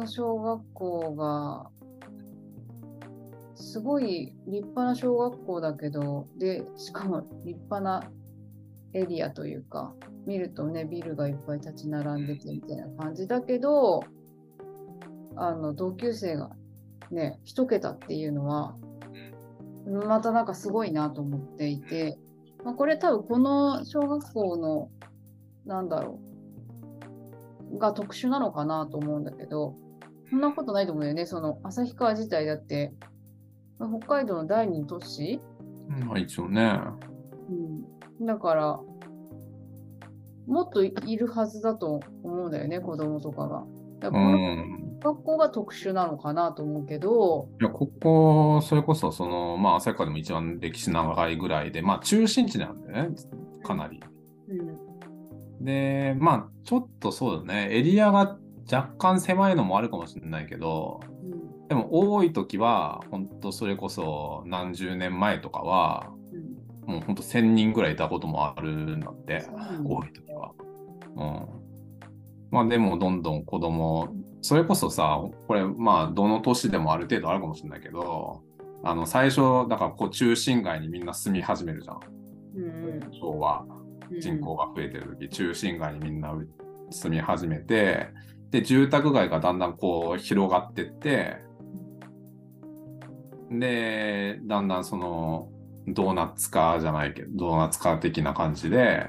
の小学校が、すごい立派な小学校だけど、で、しかも立派なエリアというか、見るとね、ビルがいっぱい立ち並んでてみたいな感じだけど、あの、同級生がね、一桁っていうのは、またなんかすごいなと思っていて、まあ、これ多分この小学校の、なんだろう、が特殊なのかなと思うんだけど、そんなことないと思うよね。その旭川自体だって、まあ北海道の第二の都市、まあ一応ね。うん、だから、もっといるはずだと思うんだよね、子供とかが。だかうらこのん。学校が特殊なのかなと思うけど、いや、ここ、それこそ、その、まあ、旭川でも一番歴史長いぐらいで、まあ、中心地なんだよね、かなり。うん、で、まあ、ちょっとそうだね、エリアが若干狭いのもあるかもしれないけど、うん、でも多い時は、本当それこそ何十年前とかは、うん。もう本当1000人ぐらいいたこともあるんだって、うん多い時は。うん。まあでもどんどん子供、それこそさ、これまあどの都市でもある程度あるかもしれないけど、あの最初、だからこう中心街にみんな住み始めるじゃん。うん昭和、うん、人口が増えてる時、中心街にみんな住み始めて、で、住宅街がだんだんこう広がってって、で、だんだんその、ドーナツ化じゃないけど、ドーナツ化的な感じで、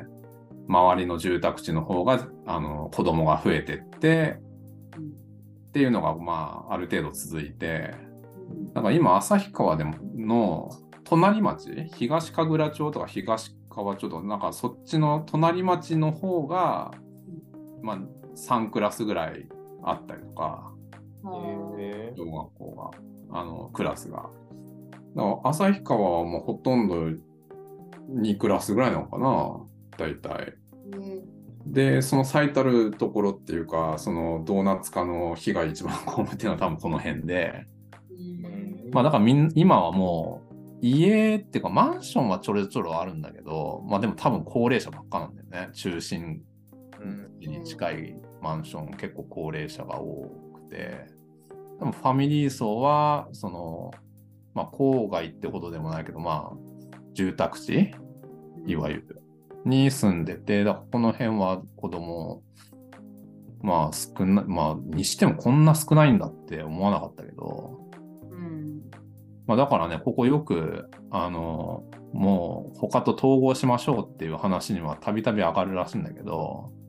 周りの住宅地の方が、あの、子供が増えてって、っていうのが、まあ、ある程度続いて、うんなんか今、旭川でもの隣町、東神楽町とか東川町とか、なんかそっちの隣町の方が、まあ、3クラスぐらいあったりとか、あーへ小学校が、あの、クラスが。旭川はもうほとんど2クラスぐらいなのかな、大体。ねで、その最たるところっていうか、そのドーナツ化の被害一番被っていうのは多分この辺で、うんまあだからみん今はもう家っていうかマンションはちょろちょろあるんだけど、まあでも多分高齢者ばっかなんだよね。中心に近いマンション結構高齢者が多くて、でもファミリー層はその、まあ郊外ってことでもないけど、まあ住宅地いわゆるに住んでて、だからこの辺は子供まあ少なまあにしてもこんな少ないんだって思わなかったけど、うん。まあ、だからね、ここよく、あの、もう他と統合しましょうっていう話にはたびたび上がるらしいんだけど、うん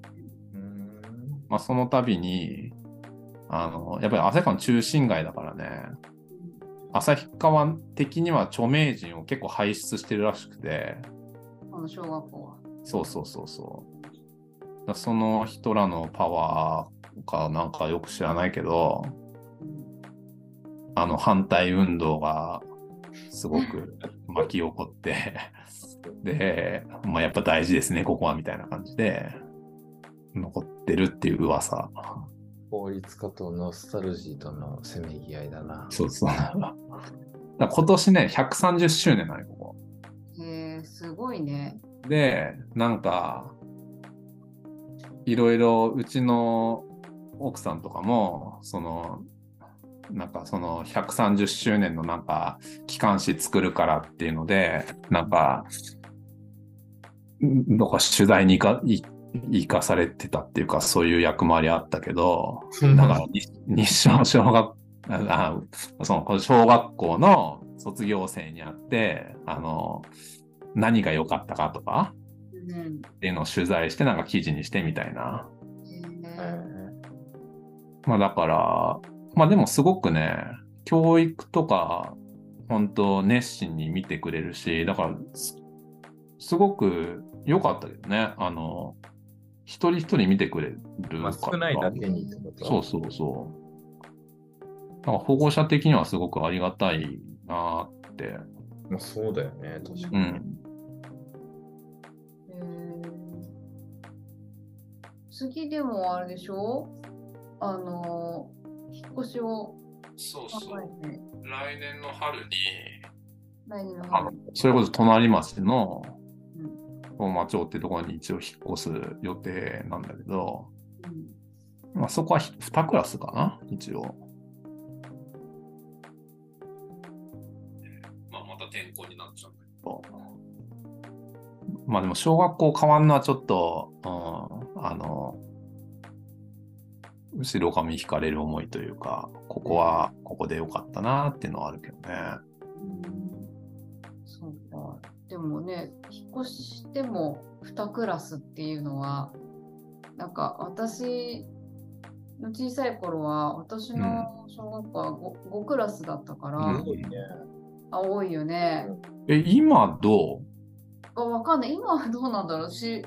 まあ、その度に、あの、やっぱり旭川の中心街だからね、旭川的には著名人を結構輩出してるらしくて、この小学校は。そうそうそうそう。だその人らのパワーかなんかよく知らないけど、あの反対運動がすごく巻き起こって、で、まあやっぱ大事ですね、ここはみたいな感じで、残ってるっていう噂。法律家とノスタルジーとのせめぎ合いだな。そうそう。だ今年ね、130周年なのよ、ここ。へえ、すごいね。で、なんか、いろいろうちの奥さんとかも、その、なんかその130周年のなんか機関誌作るからっていうので、なんか、んなんか取材に行かい行かされてたっていうか、そういう役回りあったけど、だからに日照小学あその小学校の卒業生に会って、あの、何が良かったかとかうん。っていうのを取材してなんか記事にしてみたいな。へまあだから、まあでもすごくね、教育とか、本当熱心に見てくれるし、だからす、すごく良かったけどね。あの、一人一人見てくれるまあ、少ないだけにってことそうそうそう。だから保護者的にはすごくありがたいなって。まあ、そうだよね、確かに。うん。え。へえ。次でもあれでしょ？あの、引っ越しをそう考えて、来年の春に、来年の春。それこそ隣町のうん本町町ってところに一応引っ越す予定なんだけど、うんまあ、そこは2クラスかな、一応。まあ、また転校になっちゃうんだけど。まあでも小学校変わんのはちょっと、うん、あの、後ろ髪引かれる思いというか、ここはここでよかったなっていうのはあるけどね。そうか。でもね、引っ越しても2クラスっていうのは、なんか私の小さい頃は、私の小学校は 5, 5クラスだったから、うん多いね。あ多いよね。え、今どう？あわかんない。今はどうなんだろうし、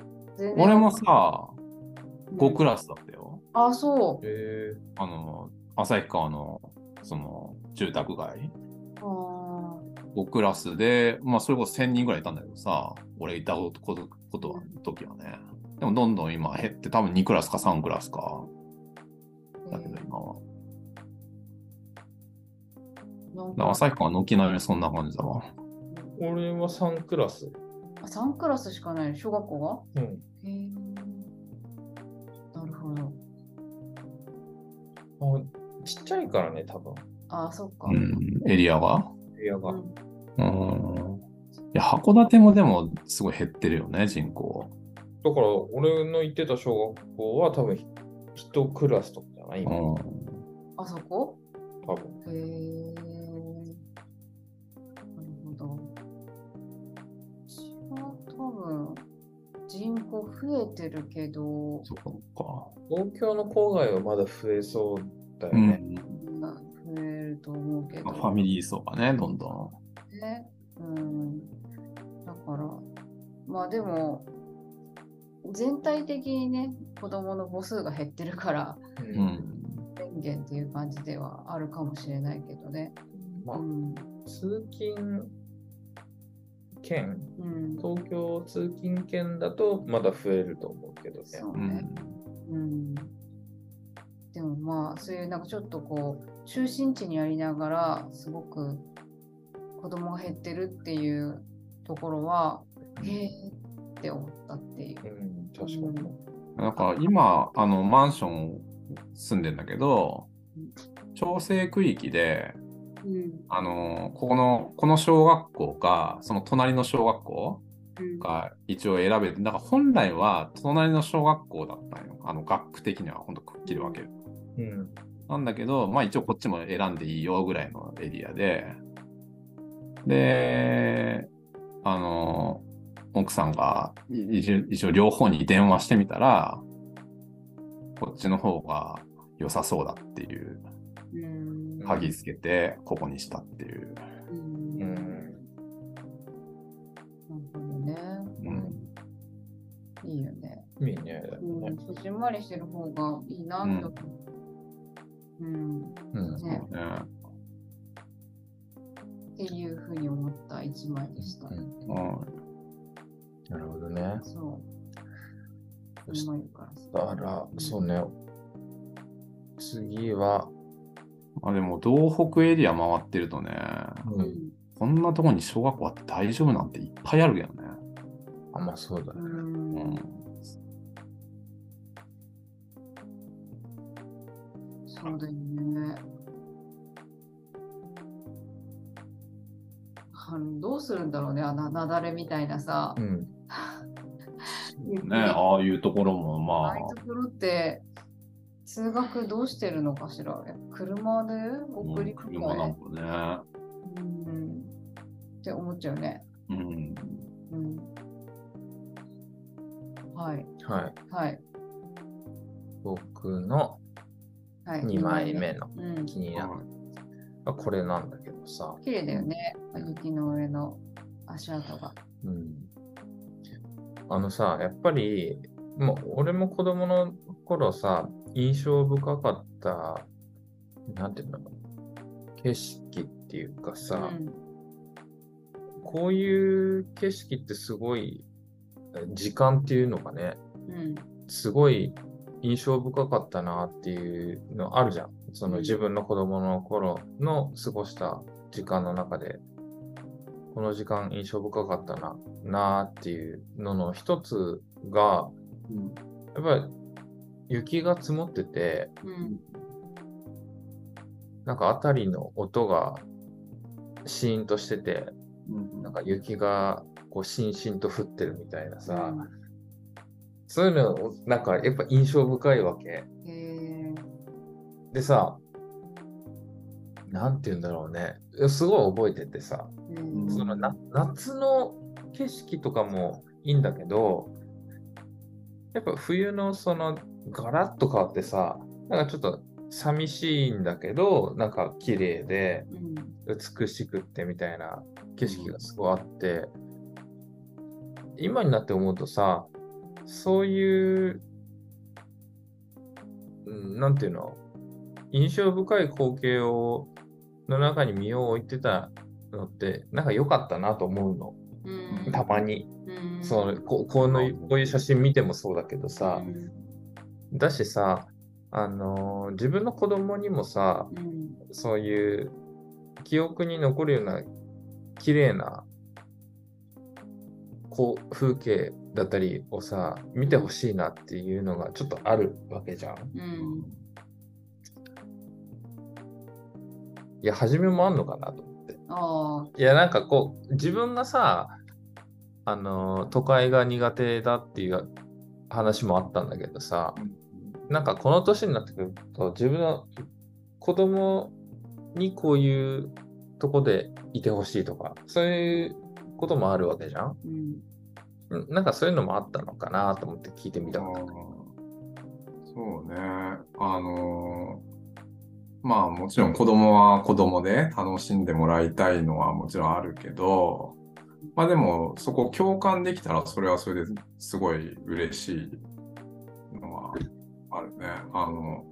俺もさ、5クララスだったよ。あ、そう。へあの、旭川の、その、住宅街。あ5クラスで、まあ、それこそ1000人ぐらいいたんだけどさ、俺いたことことことは、時はね。でも、どんどん今減って、多分2クラスか3クラスか。ーだけど、今は。なんだからか旭川の沖縄そんな感じだわ。ー俺は3クラス。あ3クラスしかない小学校うん。がへえ。なるほど。あちっちゃいからね、多分。あ、そっか。うん、エリアが？エリアが。うんうん。いや、函館もでも、すごい減ってるよね、人口。だから、俺の行ってた小学校は多分1クラスとかじゃない？今、うん。あそこ？多分。へえ。なるほど。うちは多分人口増えてるけど、そっか。東京の郊外はまだ増えそうだようね。ん。まあ増えると思うけど。ファミリー層がね、どんどん。ね。うん。だから、まあでも、全体的にね、子供の母数が減ってるから、うう。ん。っていう感じではあるかもしれないけどね。まあう、ん。通勤圏、うん。東京通勤圏だとまだ増えると思うけどね。そうね。うん。うん。でもまあ、そういうなんかちょっとこう、中心地にありながら、すごく子供が減ってるっていうところは、へえって思ったっていう。うん、確かに。なんか今、あの、マンション住んでんだけど、調整区域で、うん。あの、ここの、この小学校か、その隣の小学校うん。が一応選べて、だから本来は隣の小学校だったんよ。あの、学区的には本当くっきり分ける。うん。なんだけど、まあ一応こっちも選んでいいよぐらいのエリアで、で、あの、奥さんがい一応一応両方に電話してみたら、こっちの方が良さそうだっていううん。鍵つけて、ここにしたっていう。うん。う。なんるほどね。うん。いいよね。いいね。うん。こじんまりしてる方がいいなって思う。うん。うん。ね。ねっていうふうに思った一枚でした。うんうんなるほどね。そう。こじんまりからそうね。次は、まあでも、東北エリア回ってるとね、う。うんん。こんなとこに小学校あって大丈夫なんていっぱいあるけどね。あ、まあそうだう。ね。うんん。そうだよね。どうするんだろうね、あななだれみたいなさう。ん。ね、ああいうところもまあああいう、ところって、通学どうしてるのかしらえ車で送りうん車なんかね。うん。って思っちゃうね。うん。うん。はい。はい。はい。僕のはい。2枚目のうん。気になる。あこれなんだけ？どさ。綺麗だよね。雪の上の足跡が。うん。あのさ、やっぱり、もう俺も子供の頃さ、印象深かった、なんていうの、景色っていうかさ、うんこういう景色ってすごい、え時間っていうのがね、うん。すごい印象深かったなっていうのあるじゃん。そのうん自分の子供の頃の過ごした時間の中で、この時間印象深かったな、なーっていうのの一つが、やっぱり雪が積もってて、うん。なんか辺りの音がシーンとしてて、なんか雪がこうしんしんと降ってるみたいなさ、そういうのなんかやっぱ印象深いわけ。でさ、なんて言うんだろうね。すごい覚えててさ、うん。そのな夏の景色とかもいいんだけど、やっぱ冬のそのガラッと変わってさ、なんかちょっと寂しいんだけど、なんか綺麗でうん美しくってみたいな景色がすごいあって、今になって思うとさ、そういう、うんなんていうの、印象深い光景をの中に身を置いてたのって、なんか良かったなと思うの。うん。たまに。うん。そのここのこういう写真見てもそうだけどさ、だしさ、あのー自分の子供にもさ、うん。そういう記憶に残るような綺麗なこう風景だったりをさ、見てほしいなっていうのがちょっとあるわけじゃん。いや、初めもあんのかなと思って。いや、なんかこう、自分がさ、あのー都会が苦手だっていう話もあったんだけどさ、なんかこの年になってくると、自分の子供にこういうとこでいてほしいとか、そういうこともあるわけじゃんうんうんなんかそういうのもあったのかなと思って聞いてみたかった。そうね。あのーまあもちろん子供は子供で楽しんでもらいたいのはもちろんあるけど、まあでもそこ共感できたらそれはそれですごい嬉しいのはあるね。あの、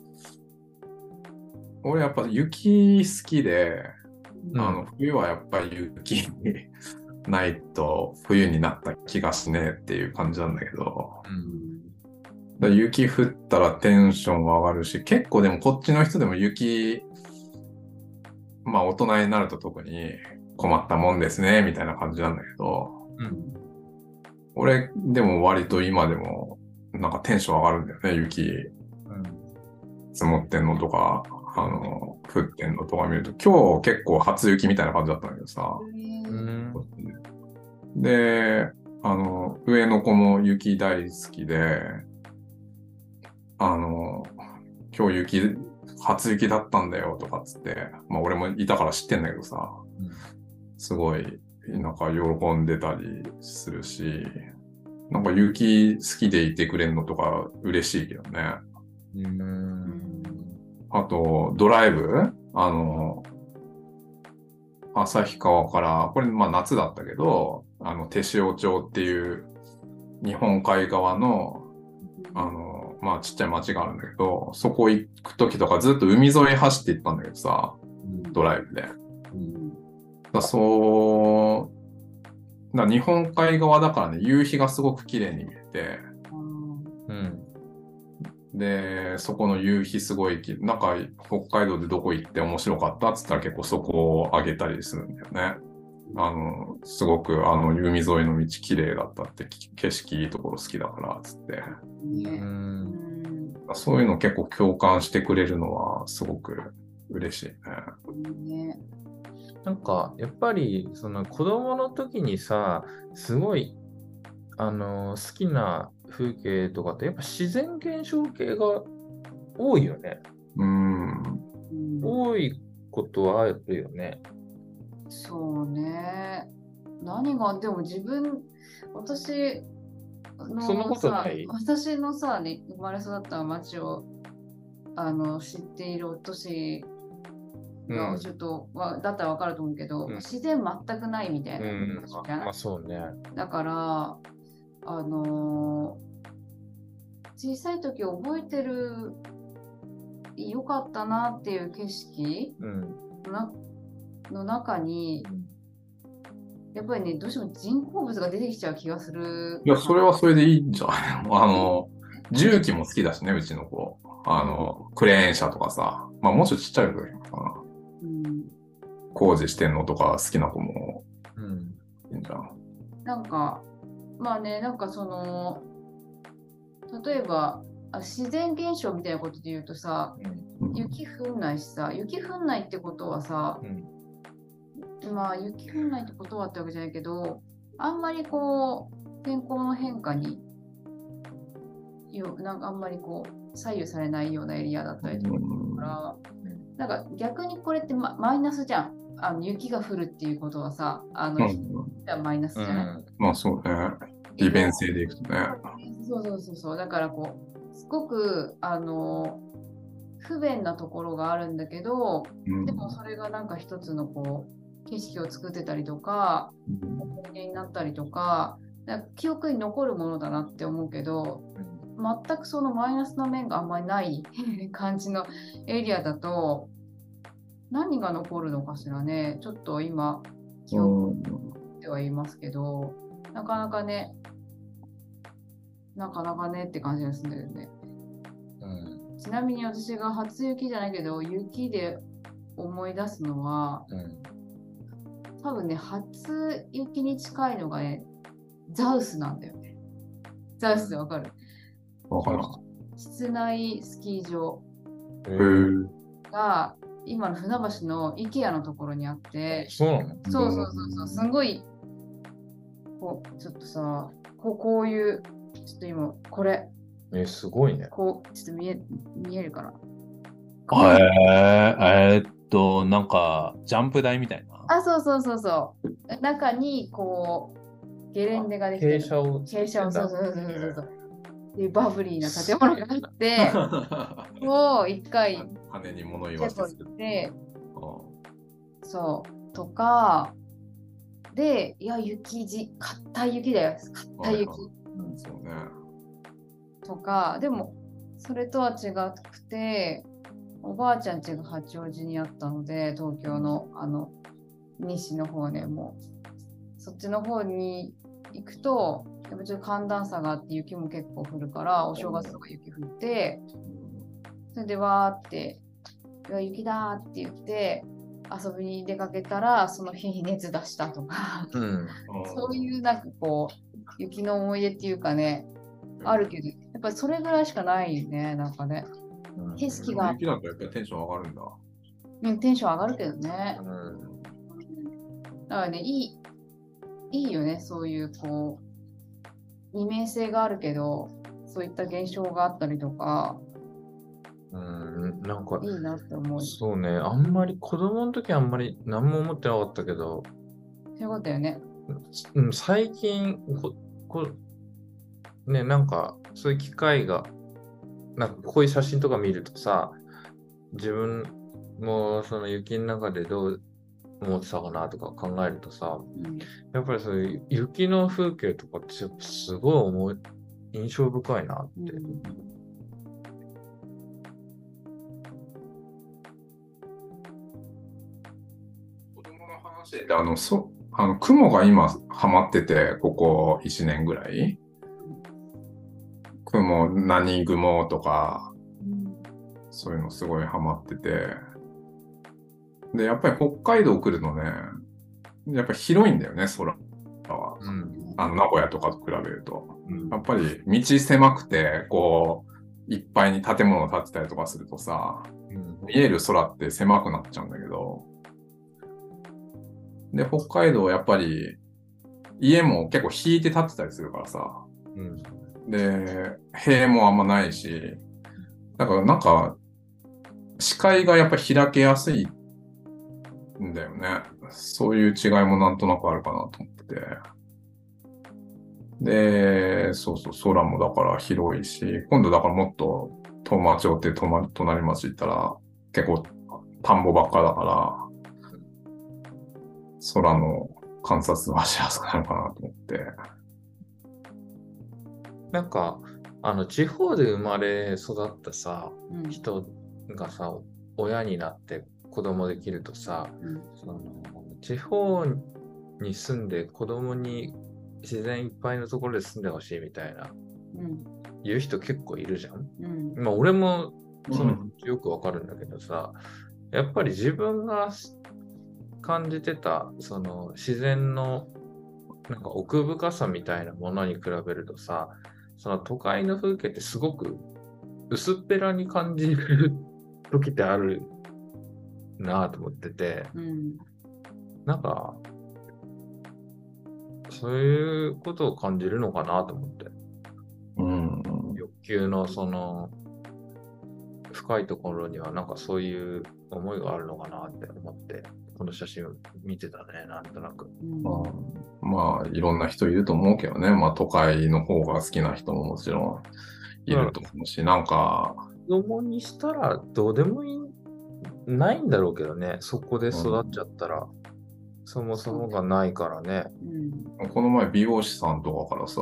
俺やっぱ雪好きで、うん。あの冬はやっぱり雪ないと冬になった気がしねえっていう感じなんだけど、うん雪降ったらテンション上がるし、結構でもこっちの人でも雪、まあ大人になると特に困ったもんですね、みたいな感じなんだけど、うん。俺でも割と今でもなんかテンション上がるんだよね、雪積もってんのとか、あの、降ってんのとか見ると、今日結構初雪みたいな感じだったんだけどさ、うん。で、あの、上の子も雪大好きで、あの、今日雪、初雪だったんだよとかっつって、まあ俺もいたから知ってんだけどさ、うんすごい、なんか喜んでたりするし、なんか雪好きでいてくれんのとか嬉しいけどね。うんあと、ドライブ？あの、旭川から、これまあ夏だったけど、あの、手塩町っていう日本海側の、あの、まあちっちゃい町があるんだけど、そこ行くときとかずっと海沿い走って行ったんだけどさ、ドライブで。うんらそう、だ日本海側だからね、夕日がすごく綺麗に見えて、うんで、そこの夕日すごいき、なんか北海道でどこ行って面白かったっつったら結構そこをあげたりするんだよね。あの、すごくあの海沿いの道綺麗だったって、き景色いいところ好きだからっつって。うんんそういうの結構共感してくれるのはすごく嬉しいね。ねなんか、やっぱり、その子供の時にさ、すごい、あの、好きな風景とかって、やっぱ自然現象系が多いよね。うん。うん多いことはあるよね。そうね。何が、でも自分、私のそんなことさない？私のさ、ね、生まれ育った町をあの知っているお年うん。がちょっと、わだったらわかると思うけど、うん自然全くないみたいなうんまあ、そうね。だから、あのー小さい時覚えてる良かったなっていう景色うん。なの中に、やっぱりね、どうしても人工物が出てきちゃう気がする。いや、それはそれでいいんじゃない？の あの、重機も好きだしね、うちの子。あの、クレーン車とかさ。まあ、もうちょっとちっちゃい時かな。うん、工事してんのとか好きな子もうん。なんか、まあね、なんかその、例えば、あ自然現象みたいなことで言うとさ、うん雪降んないしさ、雪降んないってことはさ、うんまあ雪降んないってことはってわけじゃないけど、あんまりこう、天候の変化に、よなんかあんまりこう、左右されないようなエリアだったりとかうんから、なんか逆にこれってママイナスじゃん。あの雪が降るっていうことはさ、あの、うんはマイナスじゃない、まあそうね。利便性でいくとね。そうそうそうそう。だからこう、すごく、あの、不便なところがあるんだけど、うんでもそれがなんか一つのこう、景色を作ってたりとか、思い出になったりとか、記憶に残るものだなって思うけど、全くそのマイナスな面があんまりない感じのエリアだと、何が残るのかしらね。ちょっと今、記憶ではいますけど、なかなかね、なかなかねって感じがするんだけどね。うんちなみに私が初雪じゃないけど、雪で思い出すのは、うん多分ね、初雪に近いのがね、ザウスなんだよね。ザウスってわかる？わからん。室内スキー場が、今の船橋の IKEA のところにあって、そうなの？そうそうそうそう、すんごい、こう、ちょっとさ、こうこういう、ちょっと今、これ、え、すごいね。こう、ちょっと見え見えるかな？えー、えーっと、なんか、ジャンプ台みたいな？あ、そうそうそうそう。中に、こう、ゲレンデができてる。傾斜を傾斜を、そうそうそうそうそう。で、バブリーな建物があって、を一回、羽に物言わせてそう、とか、で、いや、雪じ、硬い雪だよ。硬い雪んそうね。とか、でも、それとは違くて、おばあちゃん家が八王子にあったので、東京の、あの、西の方ね、もう、そっちの方に行くと、やっぱちょっと寒暖差があって雪も結構降るから、お正月とか雪降って、それでわーって、うわ雪だーって言って、遊びに出かけたら、その日に熱出したとか、うん。そういうなんかこう、雪の思い出っていうかね、あるけど、やっぱりそれぐらいしかないね、なんかね。うん景色が、雪だとやっぱりテンション上がるんだ。うん、テンション上がるけどね。うんだからね、いい、いいよね、そういうこう、二面性があるけど、そういった現象があったりとか、うん、なんか、いいなって思う。そそうね、あんまり子供の時あんまり何も思ってなかったけど、ういうことだよね。うん、最近ここ、ね、なんかそういう機会が、なんかこういう写真とか見るとさ、自分もその雪の中でどう思ってたかなとか考えるとさ、うん、やっぱりそういう雪の風景とかってすごい思い印象深いなって。うん子供の話で、あの、そあの雲が今ハマってて、ここ1年ぐらい。雲、何雲とか、そういうのすごいハマってて。で、やっぱり北海道来るのね、やっぱり広いんだよね、空は。うん。あの、名古屋とかと比べると。うん。やっぱり道狭くて、こう、いっぱいに建物建ってたりとかするとさ、うん。見える空って狭くなっちゃうんだけど、で、北海道やっぱり家も結構引いて建ってたりするからさ、うん。で、塀もあんまないし、だからなんか、視界がやっぱり開けやすいんだよね。そういう違いもなんとなくあるかなと思ってて。で、そうそう、空もだから広いし、今度だからもっと、東馬町って隣隣町行ったら、結構田んぼばっかだから、空の観察はしやすくなるかなと思って。なんか、あの、地方で生まれ育ったさ、うん人がさ、親になって子供できるとさ、うん。その地方に住んで子供に自然いっぱいのところで住んでほしいみたいなうん。言う人結構いるじゃん。うん。まあ俺もそのうんよくわかるんだけどさ、やっぱり自分が感じてたその自然のなんか奥深さみたいなものに比べるとさ、その都会の風景ってすごく薄っぺらに感じる 時ってあるなぁと思ってて、うん。なんか、そういうことを感じるのかなと思って。うん。欲求のその、深いところにはなんかそういう思いがあるのかなって思って、この写真を見てたね、なんとなく。うんまあ、まあ、いろんな人いると思うけどね。まあ、都会の方が好きな人ももちろんいると思うし、なんか、子供にしたらどうでもいい、ないんだろうけどね、そこで育っちゃったら、そもそもがないからね。うん。この前美容師さんとかからさ、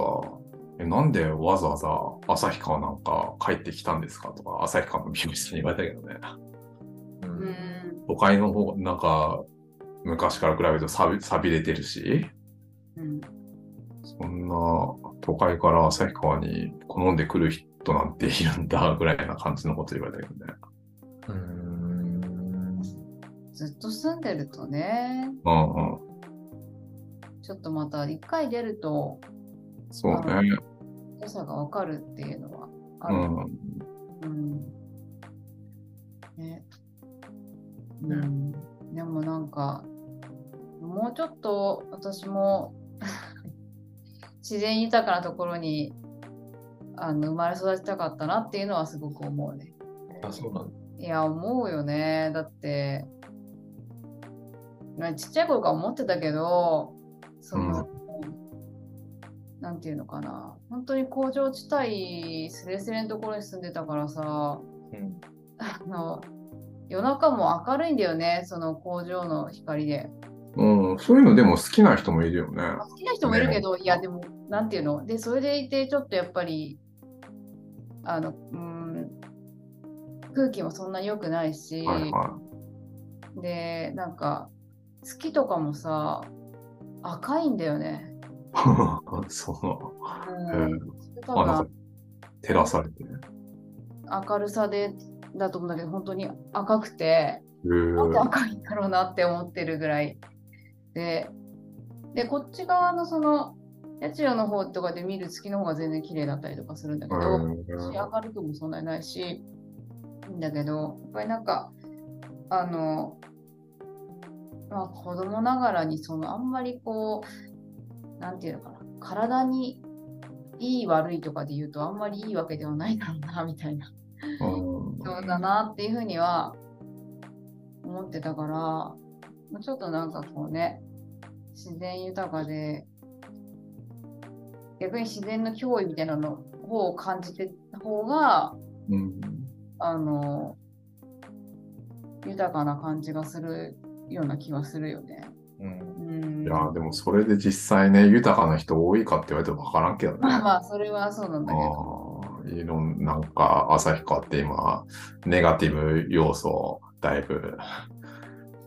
えなんでわざわざ旭川なんか帰ってきたんですかとか、旭川の美容師さんに言われたけどね。ううんん。都会の方、なんか、昔から比べると錆び錆びれてるし、うん。そんな都会から旭川に好んでくる人なんているんだぐらいな感じのこと言われたけどね。ずっと住んでるとね、うんうん。ちょっとまた一回出ると、そうね。良さがわかるっていうのはある。うん。うん。ね。うん。でもなんか、もうちょっと私も自然豊かなところにあの生まれ育ちたかったなっていうのはすごく思うね。あ、そうなんだ。いや、思うよね。だって、まあちっちゃい頃から思ってたけど、その、なんていうのかな。本当に工場地帯すれすれのところに住んでたからさ、うん。あの、夜中も明るいんだよね、その工場の光で。うん、そういうのでも好きな人もいるよね。まあ好きな人もいるけど、いや、でも、なんていうの？で、それでいて、ちょっとやっぱり、あの、うん、空気もそんなに良くないし、はいはで、なんか、月とかもさ、赤いんだよね。い。そううん。多あ、なん分か、照らされてね。明るさでだと思うんだけど、本当に赤くて、なんで赤いんだろうなって思ってるぐらいで、で、こっち側のその、八千代の方とかで見る月の方が全然綺麗だったりとかするんだけど、し明るくもそんなにないし、いいんだけど、やっぱりなんか、あの、まあ子供ながらにそのあんまりこう、なんていうのかな、体にいい悪いとかで言うとあんまりいいわけではないだろうな、みたいな。うんそうだなっていうふうには思ってたから、まあちょっとなんかこうね、自然豊かで、逆に自然の脅威みたいなの方を感じてた方が、うんあの、豊かな感じがするような気はするよね。うん。うん。いや、でもそれで実際ね、豊かな人多いかって言われても分からんけどね。まあまあ、それはそうなんだけど。いろんなんか、旭川って今、ネガティブ要素、だいぶ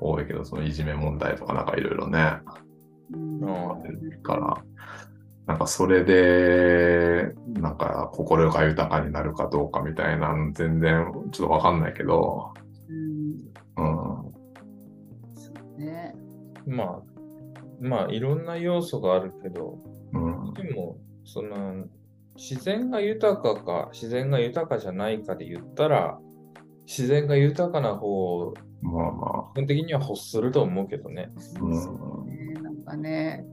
多いけど、そのいじめ問題とかなんかいろいろね、うんうんから、なんかそれで、なんか心が豊かになるかどうかみたいなの全然ちょっとわかんないけど、うん。うん。まあ、まあ、いろんな要素があるけど、うん、でも、その、自然が豊かか、自然が豊かじゃないかで言ったら、自然が豊かな方をまあま基本的には欲すると思うけどね。そうそうね。なんかね。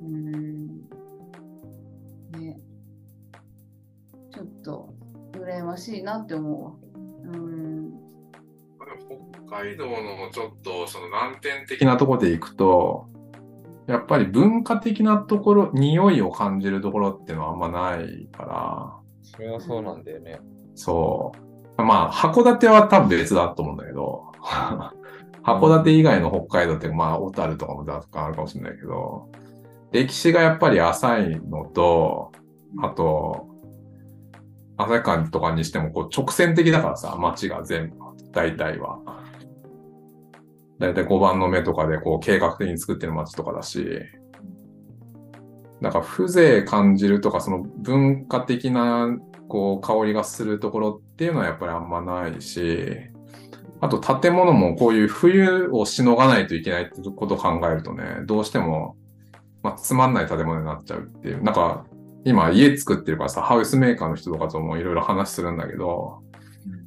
うん。ね。ちょっと、羨ましいなって思うわ。うん。あ、北海道のちょっとその難点的なところでいくと、やっぱり文化的なところ、匂いを感じるところっていうのはあんまないから、それはそうなんだよね。そう。まあ、函館は多分別だと思うんだけど、函館以外の北海道って、まあ、小樽とかも若干あるかもしれないけど、歴史がやっぱり浅いのと、あと、旭川とかにしてもこう直線的だからさ、街が全部、大体は。大体5番の目とかでこう計画的に作ってる街とかだし、なんか風情感じるとか、その文化的なこう香りがするところっていうのはやっぱりあんまないし、あと建物もこういう冬をしのがないといけないってことを考えるとね、どうしてもまあ、つまんない建物になっちゃうっていう。なんか、今家作ってるからさ、ハウスメーカーの人とかともいろいろ話するんだけど、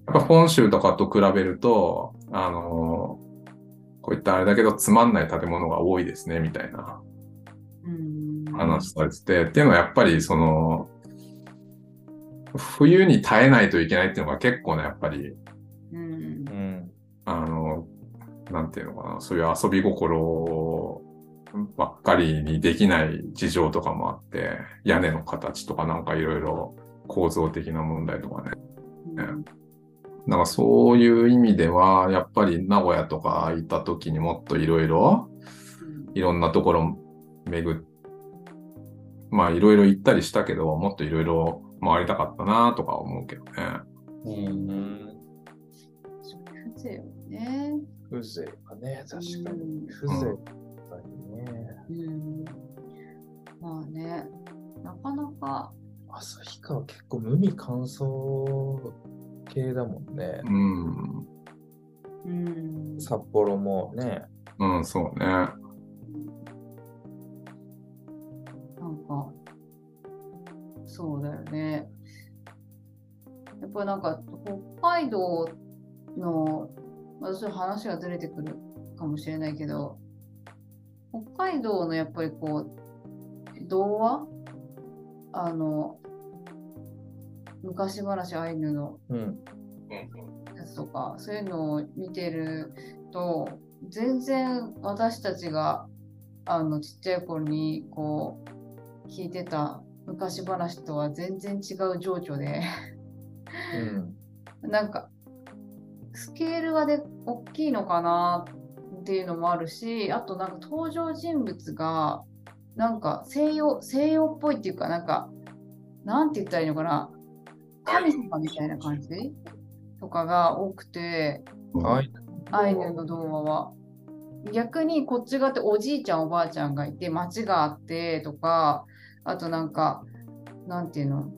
ぱ本州とかと比べると、あのこういったあれだけどつまんない建物が多いですね、みたいな。うん。話されてて、っていうのはやっぱりその、冬に耐えないといけないっていうのが結構ね、やっぱり、うん。うん。あの、なんていうのかな、そういう遊び心ばっかりにできない事情とかもあって、屋根の形とかなんかいろいろ構造的な問題とかね。うんなんかそういう意味では、やっぱり名古屋とか行った時にもっといろいろ、いろんなところ巡っ、まあいろいろ行ったりしたけど、もっといろいろ回りたかったなとか思うけどね。うん。風情ね。風情がね、確かに。うん風情がね。うんまあね、なかなか、旭川結構無味乾燥系だもんね。うん。うん、札幌もね。うん、そうね。なんか、そうだよね。やっぱりなんか、北海道の、私は話がずれてくるかもしれないけど、北海道のやっぱりこう、童話？あの、昔話アイヌのうん。やつとか、そういうのを見てると、全然私たちがあのちっちゃい頃にこう聞いてた昔話とは全然違う情緒で、うん。なんかスケールがで大きいのかなっていうのもあるし、あとなんか登場人物がなんか西洋西洋っぽいっていうかなんかなんて言ったらいいのかな神様みたいな感じ？とかが多くて、はい。アイヌの童話は。逆にこっち側っておじいちゃんおばあちゃんがいて町があってとかあとなんかなんていうの？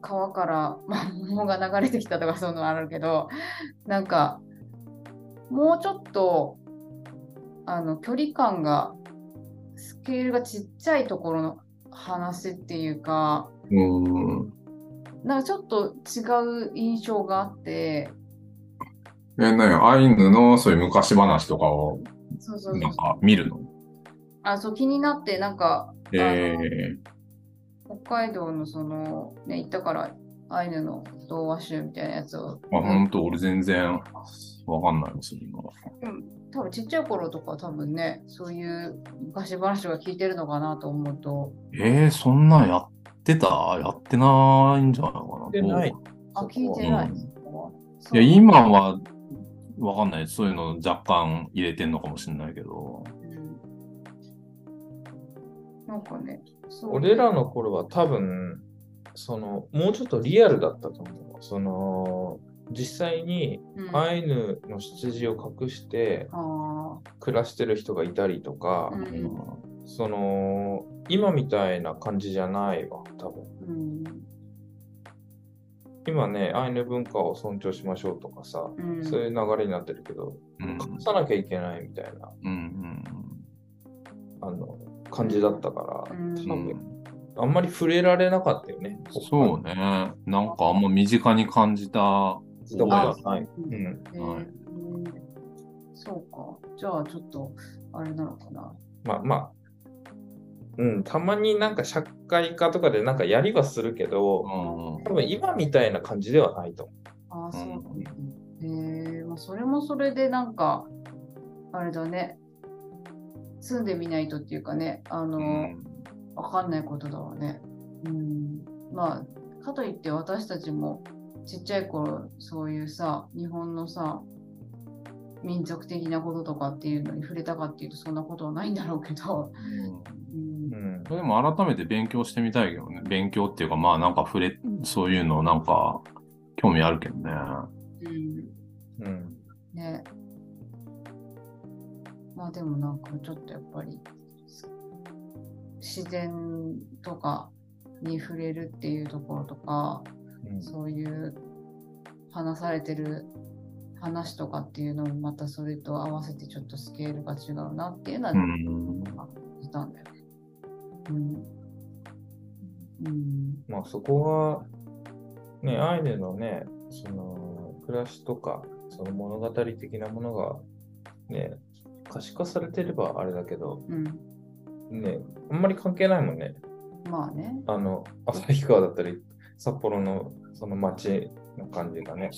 川からまあ桃が流れてきたとかそういうのあるけどなんかもうちょっとあの距離感がスケールがちっちゃいところの話っていうかうん。なんかちょっと違う印象があって。え、なに、アイヌのそういう昔話とかをなんか見るの？あそう気になってなんかえ北海道のそのね行ったからアイヌの童話集みたいなやつを、ー、あ、ほんと、俺全然わかんないですよ、今。多分ちっちゃい頃とか多分ねそういう昔話が聞いてるのかなと思うと。えー、そんなんやってたやってないんじゃないかな。てない。あ聞いてない、うん。いや、今はわかんない。そういうの若干入れてんのかもしれないけど。うんなんかねそう。俺らの頃は多分、その、もうちょっとリアルだったと思う。その、実際にうん。アイヌの出自を隠してあ暮らしてる人がいたりとか、うん。その、今みたいな感じじゃないわ、多分。ーうん今ね、アイヌ文化を尊重しましょうとかさ、うんそういう流れになってるけど、うん。隠さなきゃいけないみたいな、うんあの、感じだったから、うんうん。多分、あんまり触れられなかったよね。そうね。なんかあんま身近に感じた。とこがない。うんうん。えーはいうんそうかじゃあちょっとあれなのかなまあまあ、うん、たまになんか社会科とかでなんかやりはするけど、うん。多分今みたいな感じではないと思ああ、そうなんだ。うんへえまあ、それもそれでなんか、あれだね。住んでみないとっていうかね、あの、うんわかんないことだわね。うん。まあ、かといって私たちもちっちゃい頃、そういうさ、日本のさ、民族的なこととかっていうのに触れたかっていうとそんなことはないんだろうけど、うんう。うん。でも改めて勉強してみたいけどね。勉強っていうか、まあなんか触れ、そういうのなんか興味あるけどね。うんうん。ね。まあでもなんかちょっとやっぱり自然とかに触れるっていうところとか、うんそういう話されてる話とかっていうのもまたそれと合わせてちょっとスケールが違うなっていうのはうん。感じたんだよね。うん。うん。まあそこは、ね、アイヌのね、その暮らしとか、その物語的なものが、ね、可視化されてればあれだけど、うん。ね、あんまり関係ないもんね。まあね。あの、旭川だったり、札幌のその街の感じがね。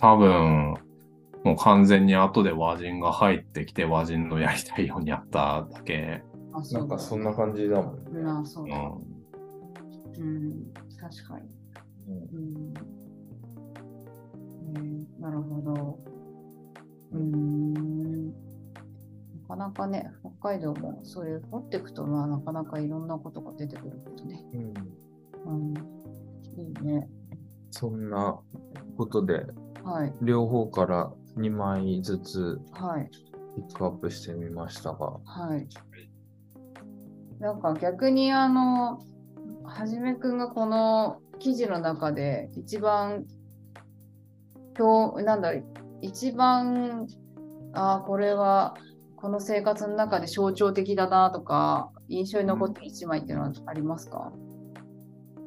多分、もう完全に後で和人が入ってきて和人のやりたいようにやっただけ。なんかそんな感じだもんね。まあ、そうだ。うん。うん。確かに。うんうん。ねなるほど。うーん。なかなかね、北海道もそういう掘っていくと、まあ、なかなかいろんなことが出てくるけどね。うんうん。いいね。そんなことで、はい。両方から2枚ずつはい。ピックアップしてみましたが。はい。なんか逆にあの、はじめくんがこの記事の中で一番、今日、なんだ一番、ああ、これはこの生活の中で象徴的だなとか、印象に残ってる一枚っていうのはありますか、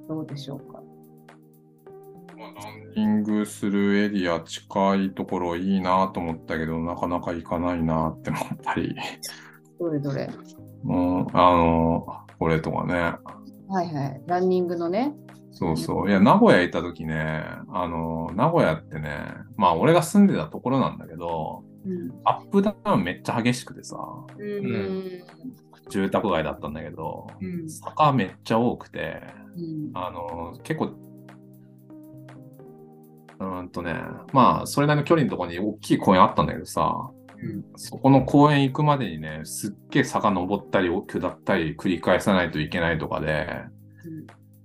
どうでしょうか？ランニングするエリア近いところいいなと思ったけど、なかなか行かないなって思ったり、どれどれ？もう、あの、これとかね。はいはい。ランニングのね。そうそう。いや、名古屋行った時ね、あの、名古屋ってね、まあ俺が住んでたところなんだけど、うん。アップダウンめっちゃ激しくてさ、うーん。住宅街だったんだけど、うん。坂めっちゃ多くて、うん。あの、結構、うーんとね、まあ、それなりの距離のところに大きい公園あったんだけどさ、うんそこの公園行くまでにね、すっげえ坂登ったり下ったり繰り返さないといけないとかで、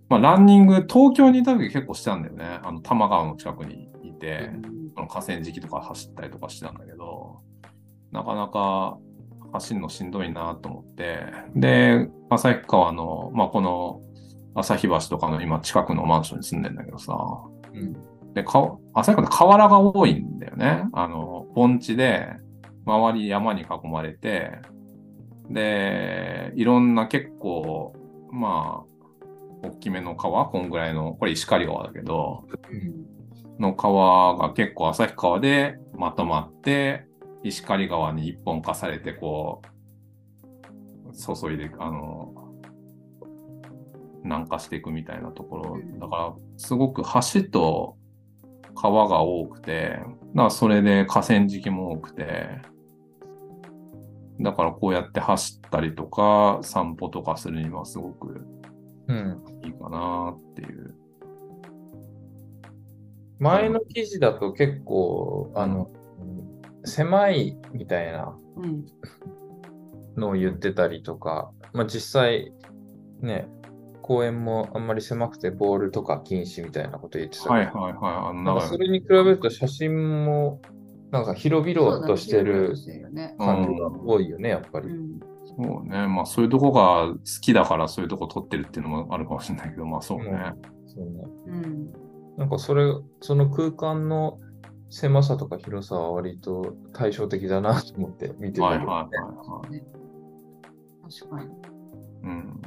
まあ、ランニング、東京にいた時結構してたんだよね。あの、多摩川の近くにいて、その河川敷とか走ったりとかしてたんだけど、なかなか走るのしんどいなと思って、で、旭川の、まあ、この旭橋とかの今近くのマンションに住んでんだけどさ、うん。で、か旭川って河原が多いんだよね。あの、盆地で、周り山に囲まれて、で、いろんな結構、まあ、大きめの川、こんぐらいの、これ石狩川だけど、の川が結構旭川でまとまって、石狩川に一本化されて、こう、注いで、あの、南下していくみたいなところ。だから、すごく橋と川が多くて、だからそれで河川敷も多くて、だからこうやって走ったりとか、散歩とかするにはすごくうん。いいかなっていう。前の記事だと結構、あの、狭いみたいなうん。のを言ってたりとか、まあ実際、ね、公園もあんまり狭くてボールとか禁止みたいなこと言ってたはいはいはい。なんかそれに比べると写真もなんか広々としてる。感じが多いよね、やっぱり。うん。そうね。まあそういうとこが好きだからそういうとこ撮ってるっていうのもあるかもしれないけど、まあそうね。そうね。うん。なんかそれ、その空間の狭さとか広さは割と対照的だなと思って見てたけど、はいはいはいはい。ね確かに。うん。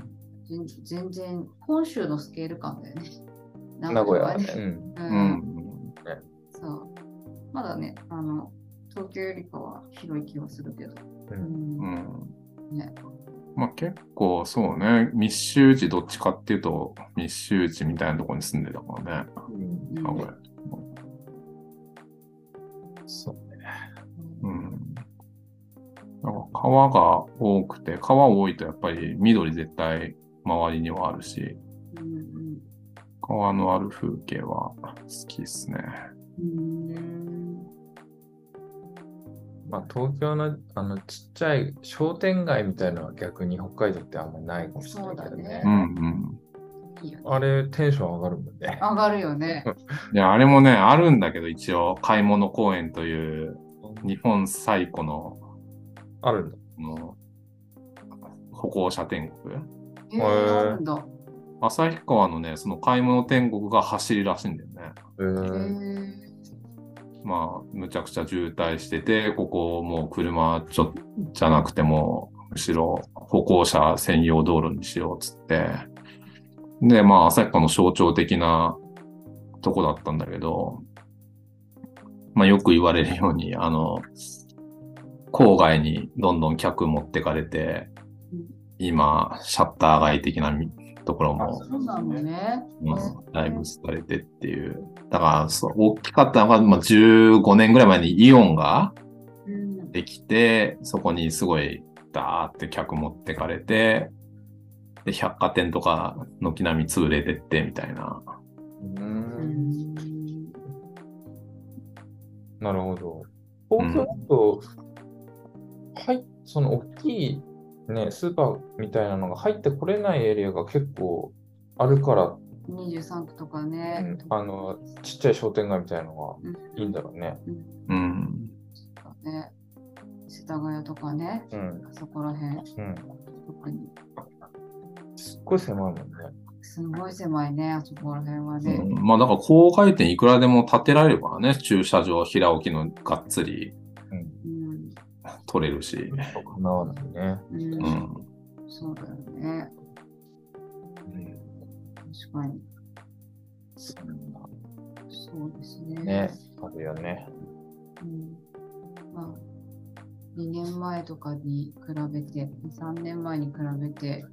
全全然、本州のスケール感だよね。名古屋はね。ね。うん。そう。まだね、あの、東京よりかは広い気はするけど。ううん。うん。ね。まあ結構そうね。密集地どっちかっていうと密集地みたいなところに住んでたからね。うんうん名古屋。そうね。うん。なんか川が多くて、川多いとやっぱり緑絶対周りにはあるし、うん川のある風景は好きですね。まあ東京のあのちっちゃい商店街みたいなのは逆に北海道ってあんまりないかもしれないけどねね。うんうん。いいよねあれテンション上がるもんね。上がるよね。いや、あれもね、あるんだけど、一応、買い物公園という日本最古のあるんだ。この歩行者天国。えー。旭川のね、その買い物天国が走りらしいんだよね。へえまあ、むちゃくちゃ渋滞してて、ここもう車ちょじゃなくても、むしろ歩行者専用道路にしようっつって、で、まあ、旭川の象徴的なとこだったんだけど、まあ、よく言われるように、あの、郊外にどんどん客持ってかれてうん、今、シャッター街的なところもそうなのね。うん、だいぶされてっていう。だから、そう、大きかったのが、まあ、15年ぐらい前にイオンがうんできて、そこにすごい、ダーって客持ってかれて、で、百貨店とか、軒並み潰れてって、みたいな。う。うんんなるほど。東京だと、はい、その大きいね、スーパーみたいなのが入ってこれないエリアが結構あるから、23区とかうねん。あの、ちっちゃい商店街みたいなのうんがいいんだろうね。うん。ね世田谷とかね、うん。あそこら辺、うん。特に。すっごい狭いもんね。すごい狭いね、あそこら辺はうね。んまあ、だから、郊外店いくらでも建てられるからね、駐車場、平置きのがっつりうん。うん。取れるし。かなわないね。うんうん。そうだよね。確かに。そうですね。ね、あるよね。うんまあ、2年前とかに比べて、3年前に比べて、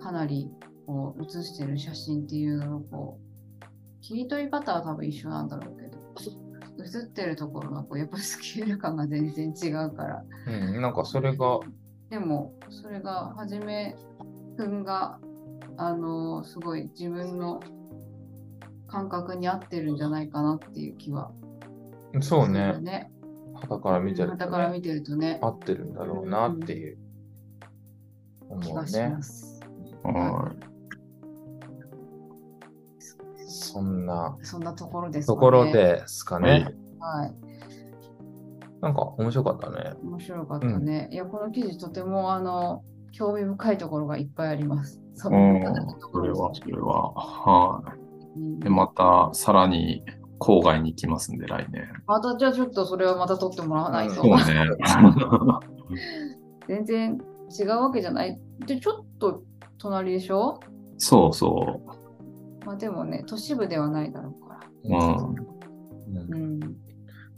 かなりこう写してる写真っていうのをこう、切り取り方は多分一緒なんだろうけど、写ってるところがこうやっぱりスケール感が全然違うから。うん、なんかそれが、でも、それが、はじめくんが、あの、すごい自分の感覚に合ってるんじゃないかなっていう気はそうね、ね。肌から見てると、ね、だから見てるとね、合ってるんだろうなっていう、思う気がしねま。す。はいそんなそんなところですかね。ところですかね。はい。なんか面白かったね。面白かったね。いや、この記事とても、あの、興味深いところがいっぱいあります。そうんの、それは、それは。はい。うんで、また、さらに、郊外に行きますんで、来年。また、じゃあちょっとそれはまた撮ってもらわないと。そうね。全然違うわけじゃない。で、ちょっと隣でしょ？そうそまあでもね、都市部ではないだろうから。う。うん。うんうん。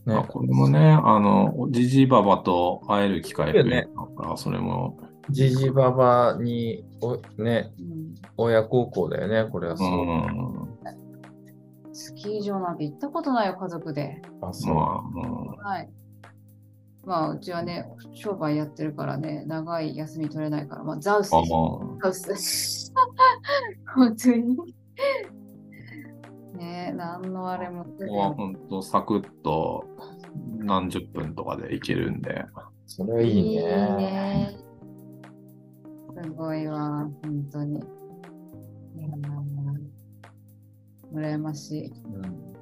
まあ、ね、これもね、あの、ジジババと会える機会増えねたから、それも、ジジババにお、ね、うん、親孝行だよね、これはうそう。ん。スキー場なんて行ったことないよ、家族で。あ、そう。はい。まあ、うちはね、商売やってるからね、長い休み取れないから、まあ、ザウスすよ。ザウス。本当に。ねえ、何のあれも。ここは本当サクッと何十分とかで行けるんで、それはいいね。ねすごいわ、本当に。いやー羨ましい。うん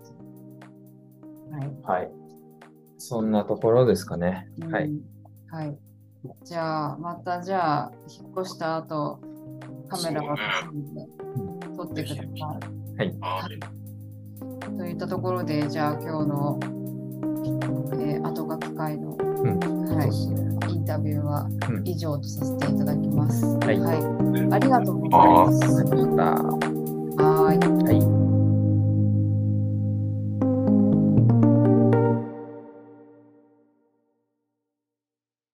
はい。はい。そんなところですかね。はい。うん。はい。じゃあ、またじゃあ、引っ越した後、カメラが欲しいんで、撮ってください。といったところで、じゃあ今日の、えー後書き会の、うん。はい。インタビューはうん以上とさせていただきます。はいありがとうございます。また。